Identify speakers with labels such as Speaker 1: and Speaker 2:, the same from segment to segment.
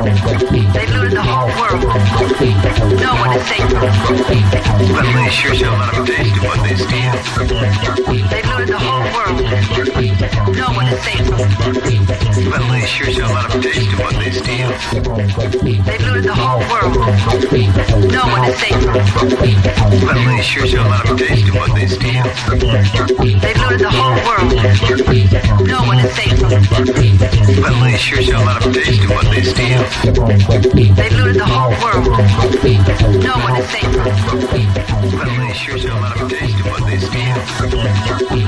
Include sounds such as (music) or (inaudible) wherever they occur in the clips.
Speaker 1: They looted the whole world. No one is safe.
Speaker 2: Well, they sure show a lot of taste what they steal.
Speaker 1: They the whole world. No one is safe.
Speaker 2: Well, they sure a lot of taste in what they steal.
Speaker 1: They looted the whole world. No one is safe.
Speaker 2: Well, they sure a lot of taste in what they steal.
Speaker 1: They looted the whole world. No one is safe.
Speaker 2: Well, they sure a lot of taste in what they steal.
Speaker 1: They looted the whole world. No one is safe.
Speaker 2: Well, they sure a lot of taste in what they steal.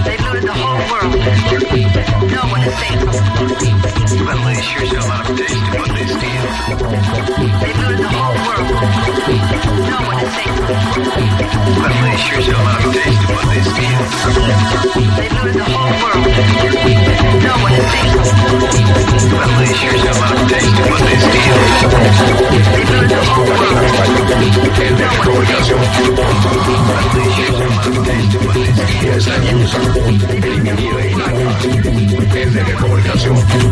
Speaker 1: They looted the whole world. No one is safe.
Speaker 2: They sure show a lot of taste in what they steal.
Speaker 1: They looted the whole world. No one is safe.
Speaker 2: They sure show a lot of taste in what they steal.
Speaker 1: They looted the whole world. No one is safe.
Speaker 2: They sure show a lot of taste in what they steal.
Speaker 1: They the whole world.
Speaker 2: Taste in what they
Speaker 3: la imagen.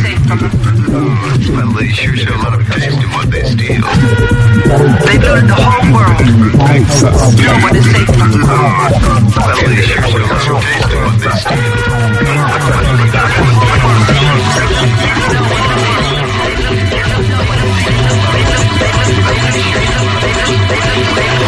Speaker 2: Well, they sure show a lot of taste in what they steal.
Speaker 1: They've looted the whole world. No one is safe.
Speaker 2: Well, they sure show a lot of taste in what they steal.
Speaker 1: They looted the whole world. No one is safe.
Speaker 2: Well, they sure show a lot of taste in what they steal.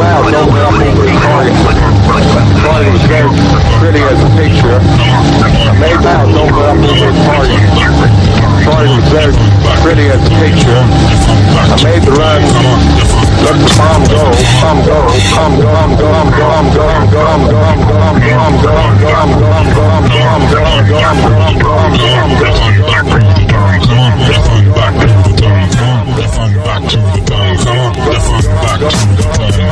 Speaker 1: whole world.
Speaker 4: Party was very pretty as a picture. Made over up over the party. Party very pretty as a picture. I made the run. Let the bomb go, bomb go, bomb go, bomb go, bomb go, bomb go, bomb go, bomb go, bomb go, bomb go, bomb go, bomb go, bomb go, bomb go, bomb go, bomb go, bomb go,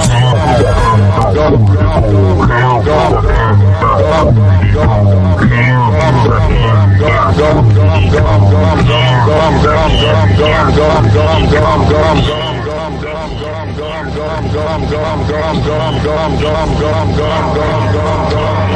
Speaker 4: bomb go, bomb go.
Speaker 5: faster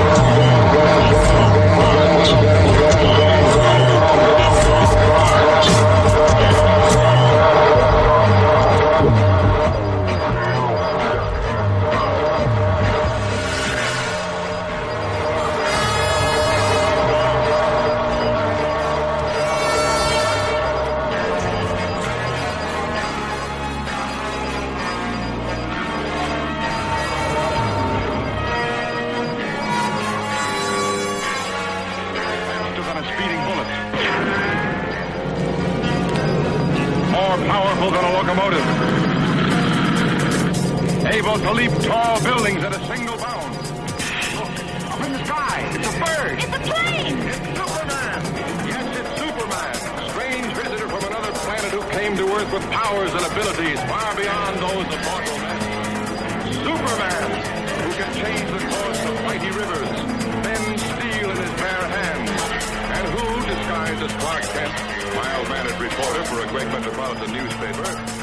Speaker 5: Able to leap tall buildings at a single bound. Look, up in the sky. It's a bird. It's a plane. It's Superman. Yes, it's Superman. A Strange visitor from another planet who came to Earth with powers and abilities far beyond those of mortal men. Superman, who can change the course of mighty rivers, bend steel in his bare hands, and who, disguised as Clark Kent, mild-mannered reporter for a great metropolitan newspaper,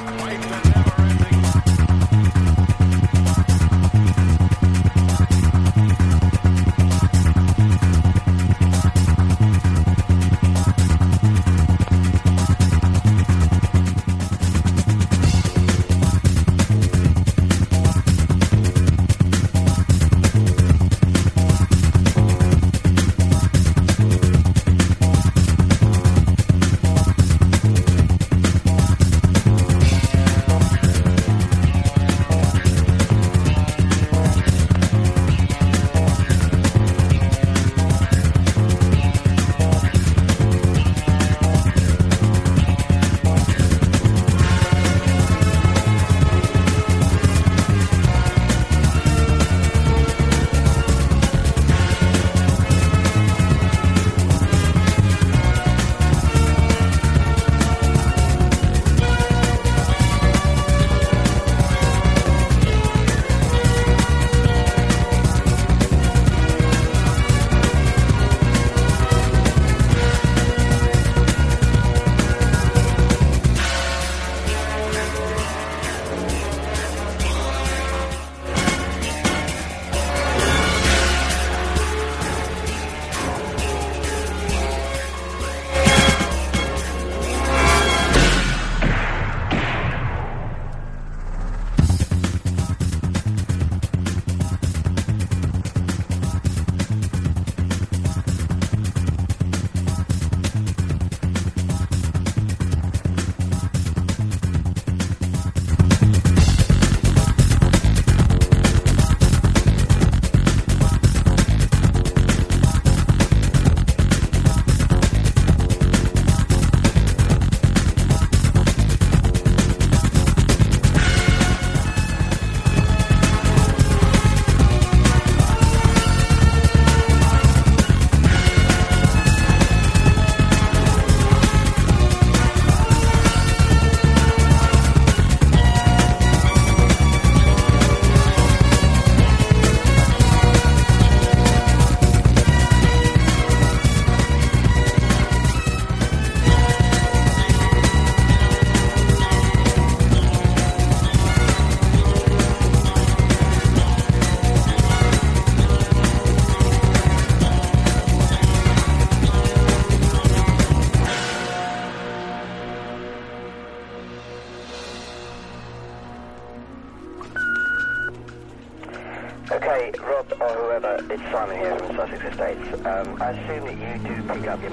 Speaker 6: assume that you do pick up your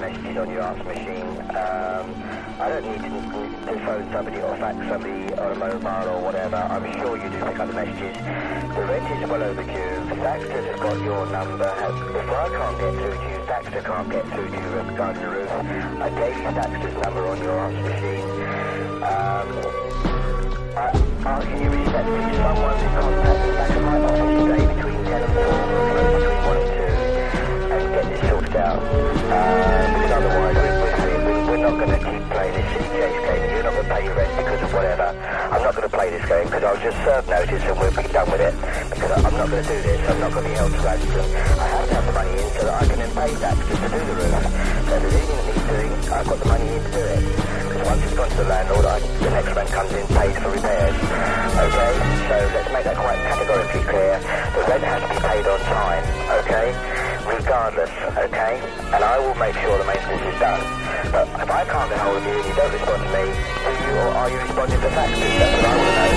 Speaker 6: can't get hold of you and you don't respond to me, do you or are you responding to faxes? That's what I want to know.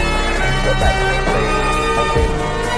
Speaker 6: Get back to me, please. Thank you.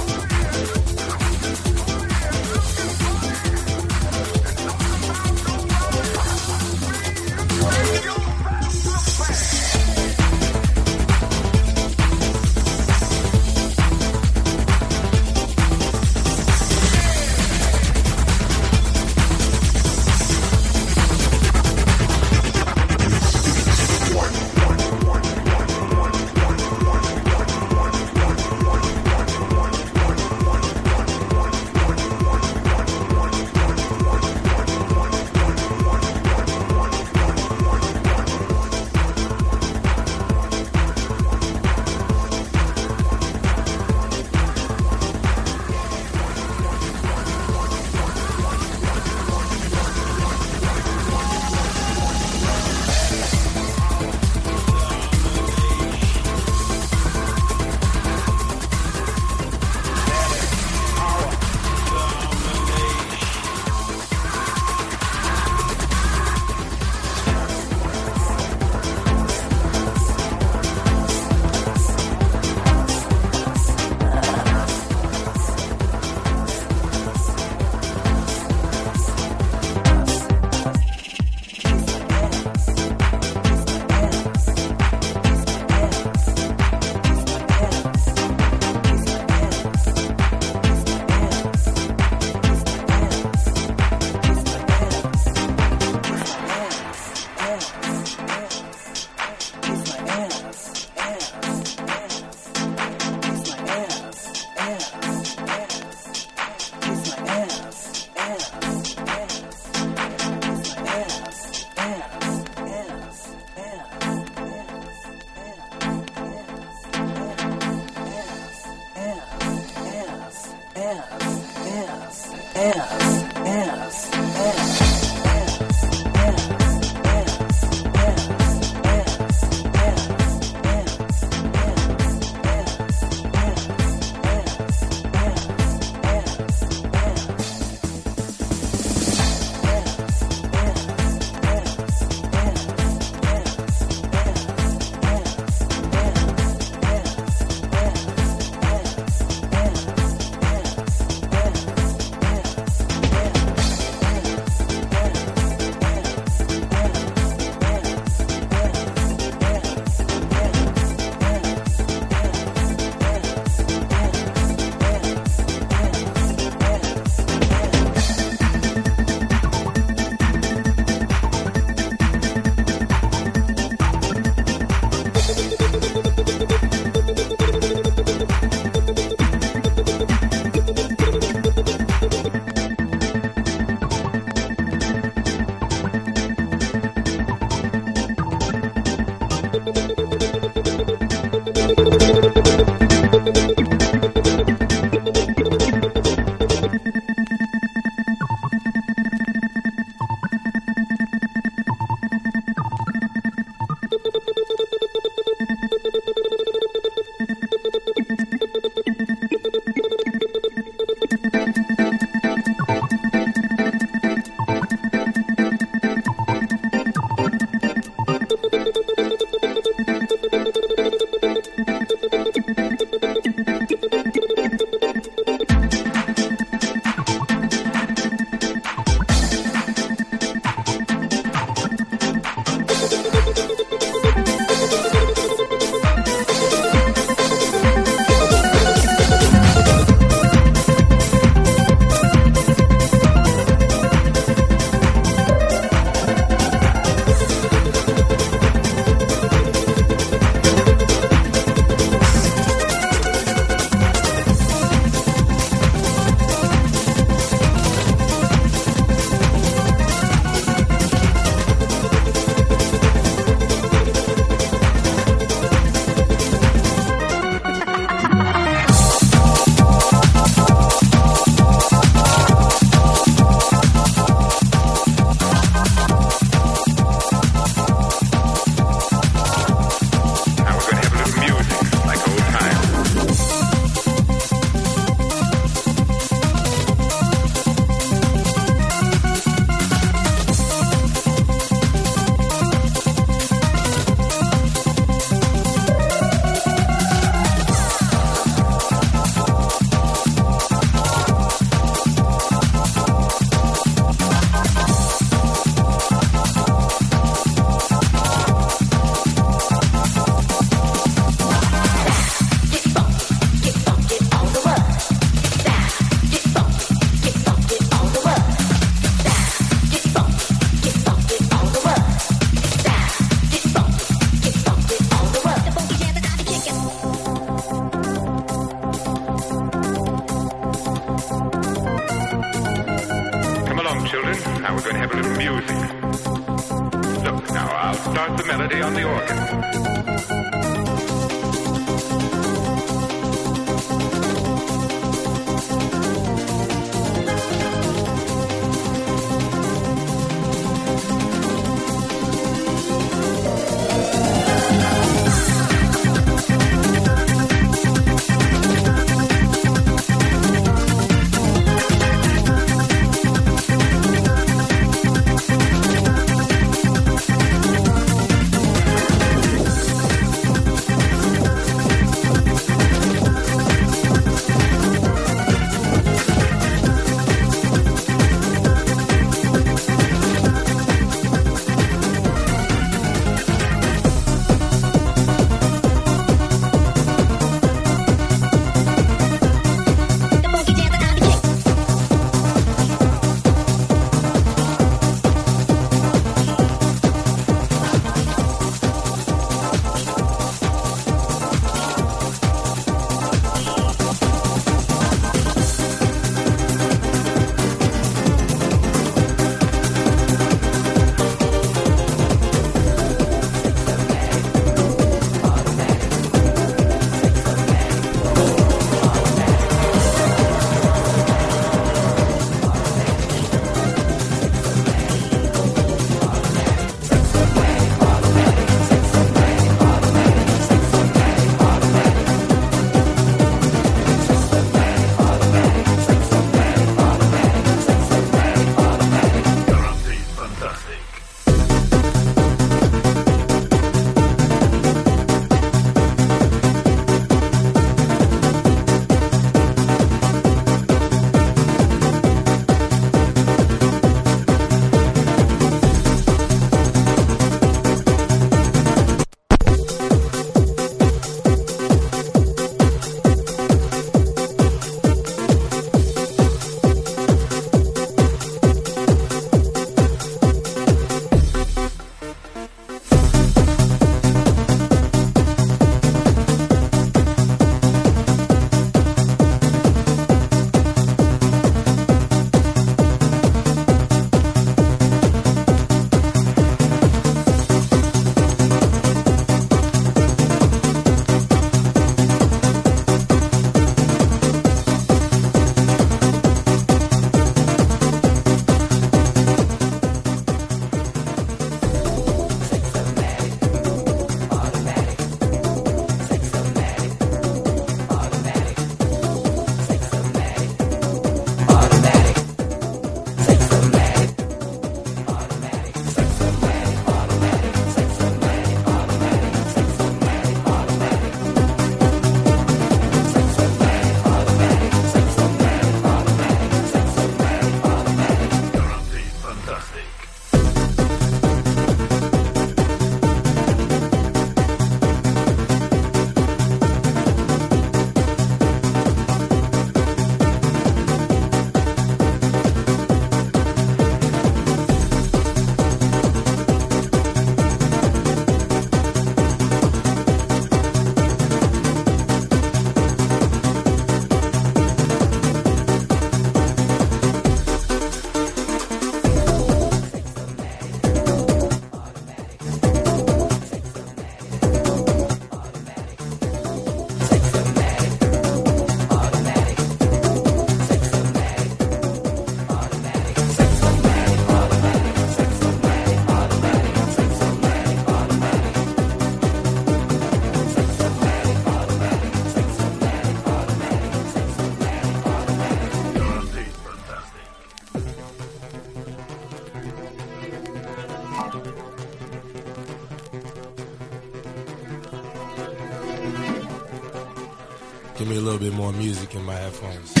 Speaker 7: My headphones.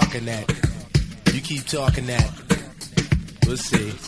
Speaker 8: Talking that. You keep talking that. We'll see.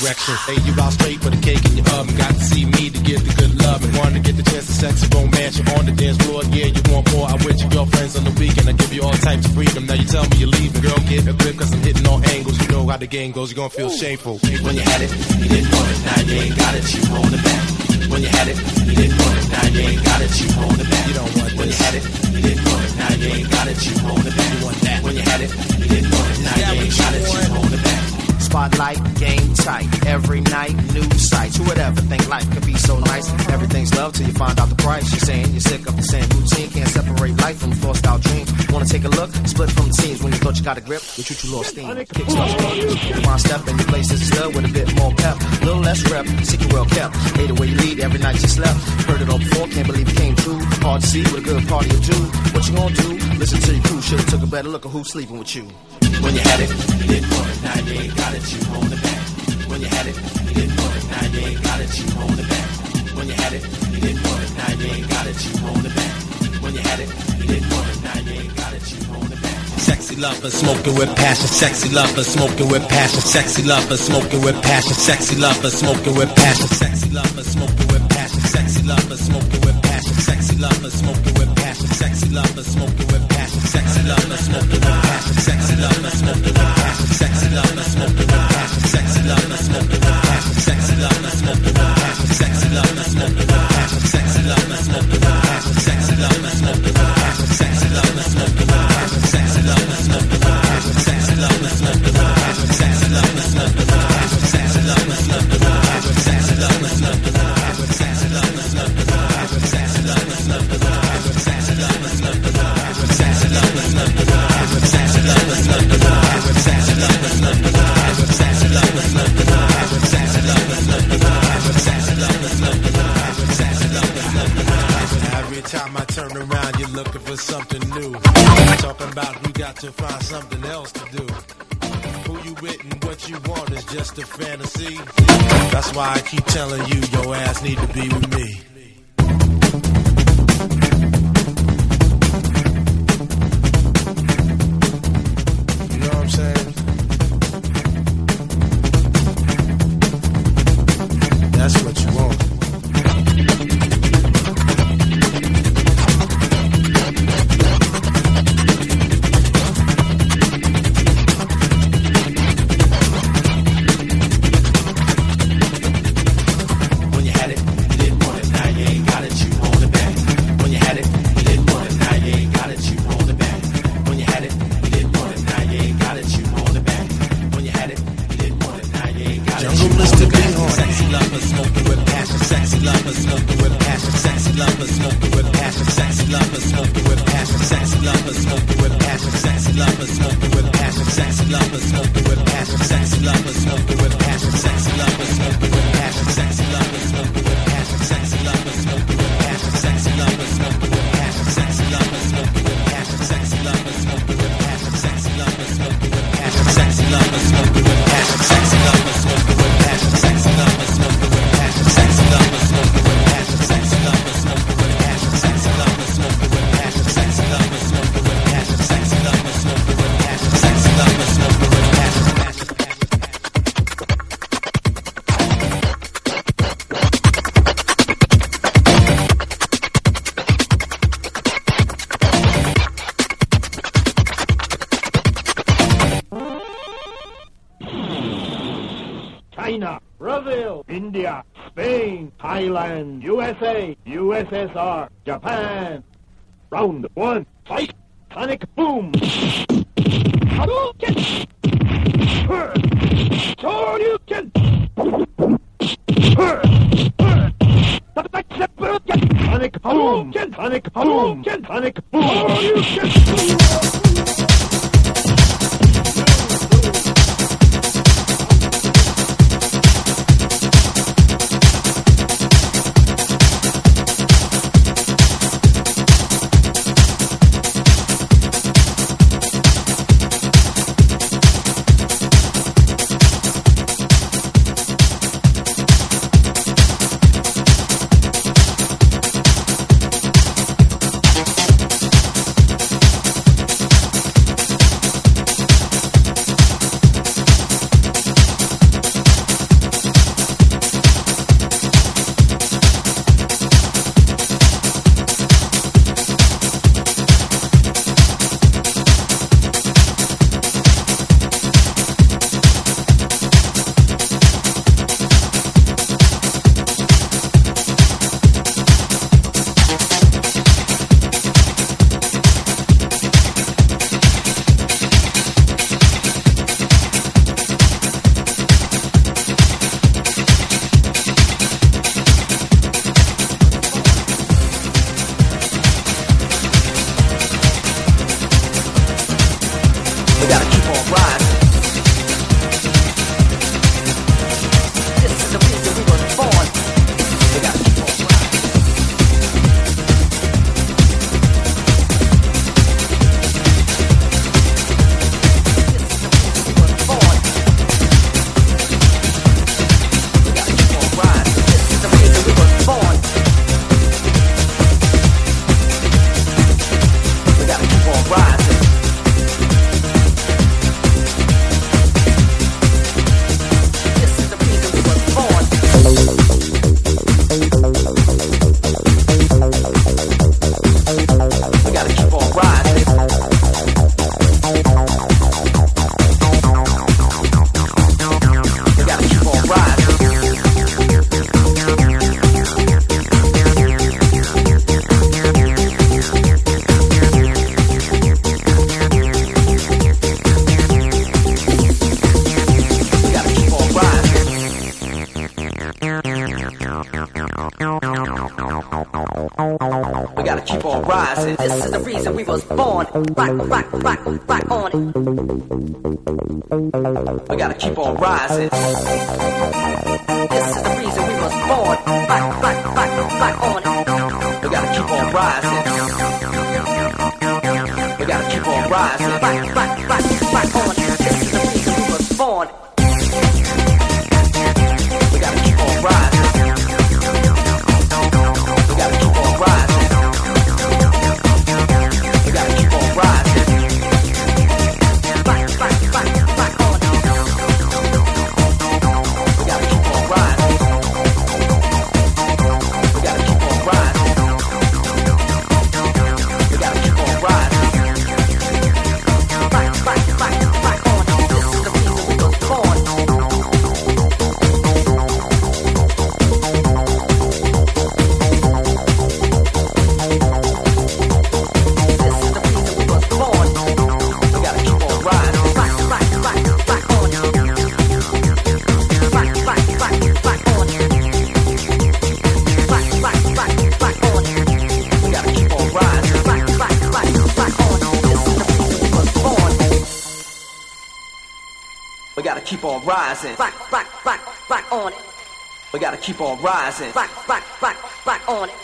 Speaker 8: Direction. Hey, you out straight for the cake in your oven. Got to see me to get the good love and wanted to get the chance to sex and romance. You're on the dance floor, yeah, you want more. I with your girlfriends on the weekend. I give you all types of freedom. Now you tell me you're leaving. Girl, get a grip, cause I'm hitting all angles. You know how the game goes, you're gonna feel shameful.
Speaker 9: When you had it, you didn't want it. Now you ain't got it, you want the back. When you had it, you didn't want it. Now you ain't got it, you want it back.
Speaker 8: You don't want
Speaker 9: When you had it, you didn't want it. Now you ain't got it, you want it back.
Speaker 8: You want that.
Speaker 9: When you had it, you didn't want it. Now you ain't got
Speaker 8: you
Speaker 9: it,
Speaker 8: want?
Speaker 9: you want it back.
Speaker 10: Spotlight, game tight. Every night, new sights. Who would ever think life could be so nice? Everything's love till you find out the price. You're saying you're sick of the same routine. Can't separate life from forced out dreams. Wanna take a look? Split from the scenes when you thought you got a grip. You shoot you lost steam. Kicks off speed. One step in your place is still with a bit more pep. Little less rep. Secret well kept. Hate the way you lead every night you slept. Heard it all before, can't believe it came true. Hard to see with a good party or two. What you gonna do? Listen to your crew. Should've took a better look at who's sleeping with you.
Speaker 9: When you had it, you didn't want it. Now you ain't got it, you want it back. When you had it, you didn't want it. Now you ain't got it, you want it back. When you had it, you didn't want it. Now you ain't got it, you want it back. When you had it, you didn't want it. Now you ain't got it, you want it back.
Speaker 8: Sexy lover, smoking with passion. Sexy lover, smoking with passion. Sexy lover, smoking with passion. Sexy lover, smoking with passion. Sexy lover, smoking with passion. Sexy lover, smoking with passion. Sexy lover, smoking with passion. Sexy lover, smoking with sexy love, I smoke the one passion, sexy love, I smoke the one passion, sexy love, I smoke the one passion, sexy love, I smoke the one passion, sexy love, I smoke the one passion, sexy love, smoke the looking for something new. Talking about you got to find something else to do. Who you with and what you want is just a fantasy. That's why I keep telling you your ass need to be with me.
Speaker 11: rock, rock, rock, rock, on it. We gotta keep on rising. rising. Rock, rock, rock, rock on it. We gotta keep on rising. Rock, rock, rock, rock on it.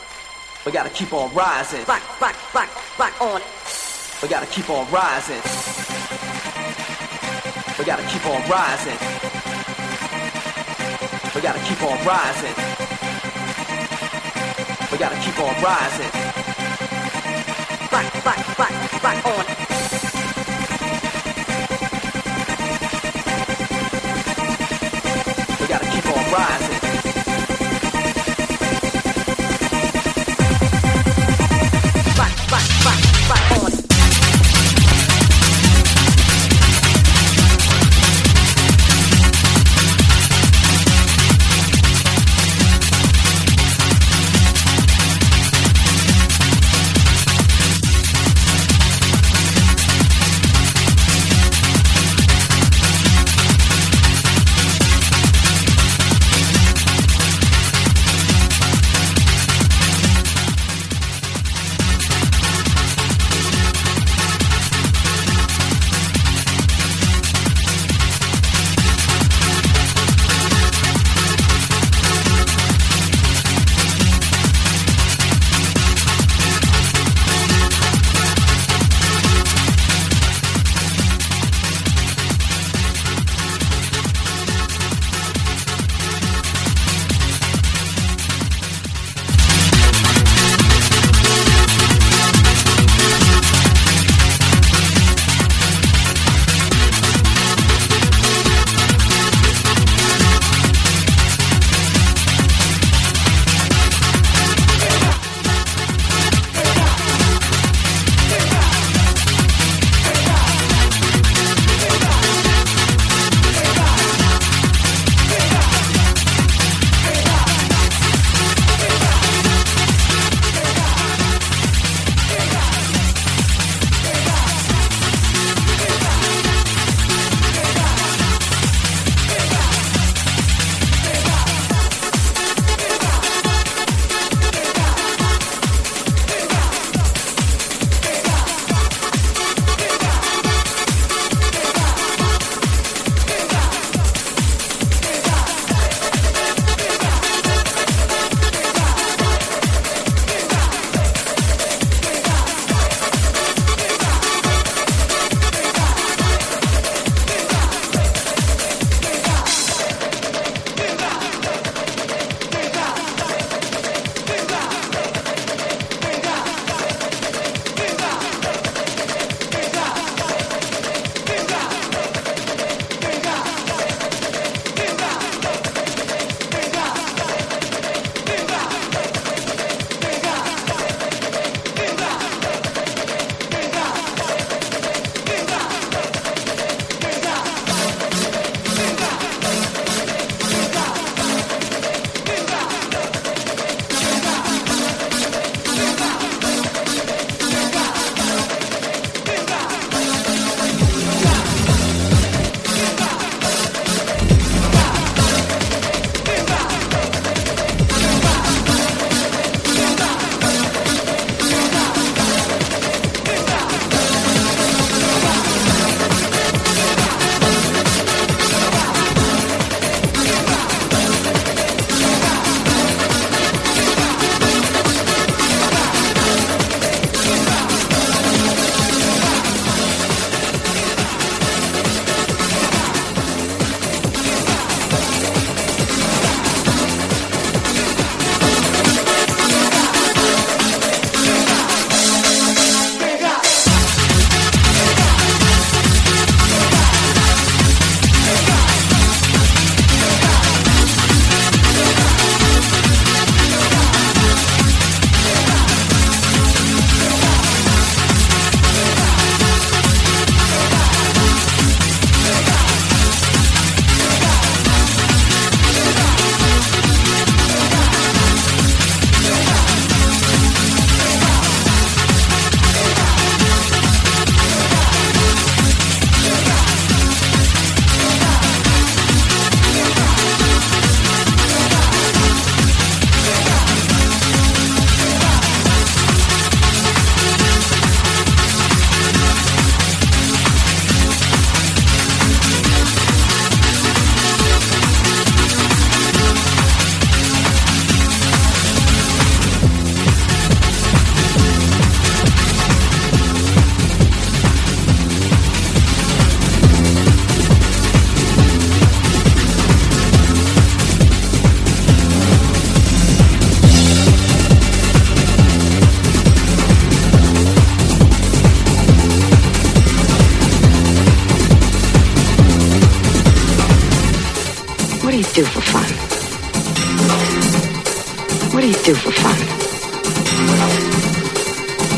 Speaker 11: We gotta keep on rising. Rock, rock, rock, rock on it. We gotta keep on rising. We gotta keep on rising. We gotta keep on rising. We gotta keep on rising. Rock, rock, rock, rock on it.
Speaker 12: Right. Do for fun?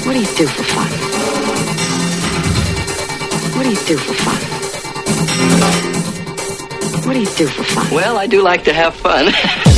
Speaker 12: What do you do for fun? What do you do for fun? What do you do for fun?
Speaker 2: Well, I do like to have fun. (laughs)